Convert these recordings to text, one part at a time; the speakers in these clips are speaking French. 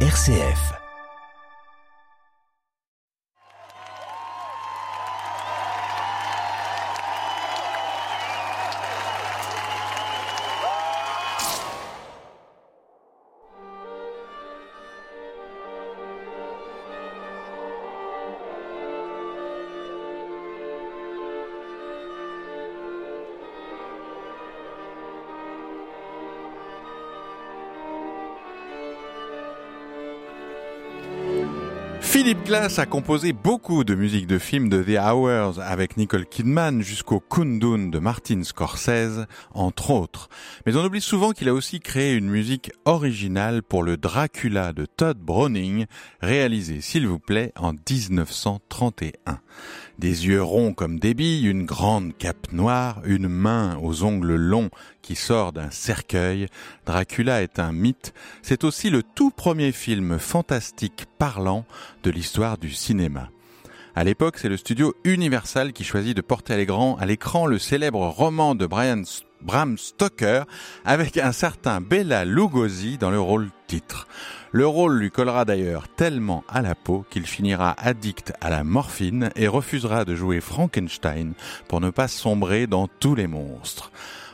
RCF. Philip Glass a composé beaucoup de musique de films de The Hours avec Nicole Kidman jusqu'au Kundun de Martin Scorsese, entre autres. Mais on oublie souvent qu'il a aussi créé une musique originale pour le Dracula de Todd Browning, réalisé, s'il vous plaît, en 1931. Des yeux ronds comme des billes, une grande cape noire, une main aux ongles longs qui sort d'un cercueil. Dracula est un mythe. C'est aussi le tout premier film fantastique parlant de l'histoire du cinéma. À l'époque, c'est le studio Universal qui choisit de porter à l'écran, le célèbre roman de Brian Bram Stoker avec un certain Bella Lugosi dans le rôle titre. Le rôle lui collera d'ailleurs tellement à la peau qu'il finira addict à la morphine et refusera de jouer Frankenstein pour ne pas sombrer dans tous les monstres.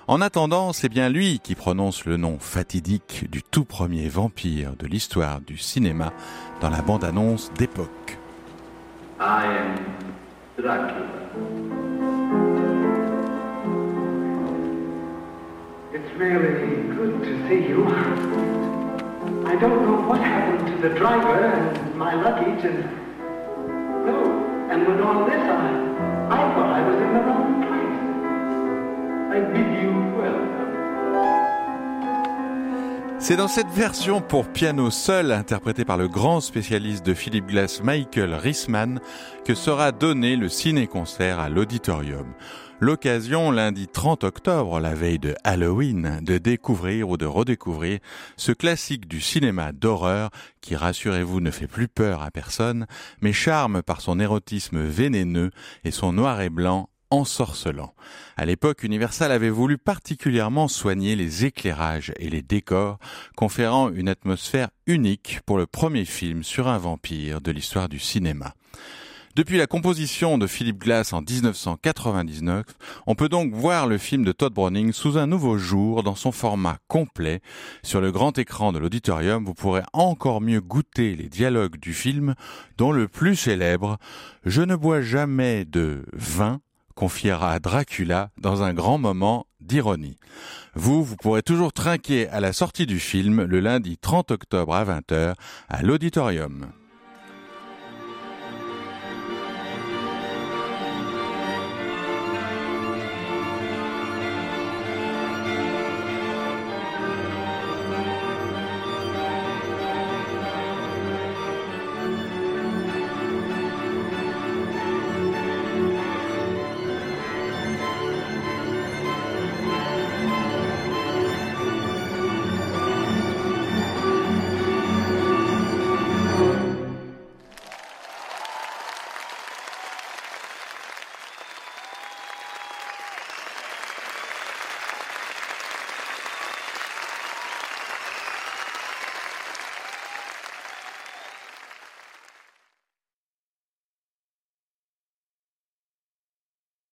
En attendant, c'est bien lui qui prononce le nom fatidique du tout premier vampire de l'histoire du cinéma dans la bande-annonce d'époque. I am Dracula. It's really good to see you. I don't know what happened to the driver and my luggage and... No, and with all this, C'est dans cette version pour piano seul, interprétée par le grand spécialiste de Philip Glass Michael Risman, que sera donné le ciné-concert à l'auditorium. L'occasion, lundi 30 octobre, la veille de Halloween, de découvrir ou de redécouvrir ce classique du cinéma d'horreur qui, rassurez-vous, ne fait plus peur à personne, mais charme par son érotisme vénéneux et son noir et blanc ensorcelant. À l'époque, Universal avait voulu particulièrement soigner les éclairages et les décors, conférant une atmosphère unique pour le premier film sur un vampire de l'histoire du cinéma. Depuis la composition de Philip Glass en 1999, on peut donc voir le film de Todd Browning sous un nouveau jour dans son format complet. Sur le grand écran de l'auditorium, vous pourrez encore mieux goûter les dialogues du film, dont le plus célèbre « Je ne bois jamais de vin » confiera Dracula dans un grand moment d'ironie. Vous, vous pourrez toujours trinquer à la sortie du film le lundi 30 octobre à 20h à l'auditorium.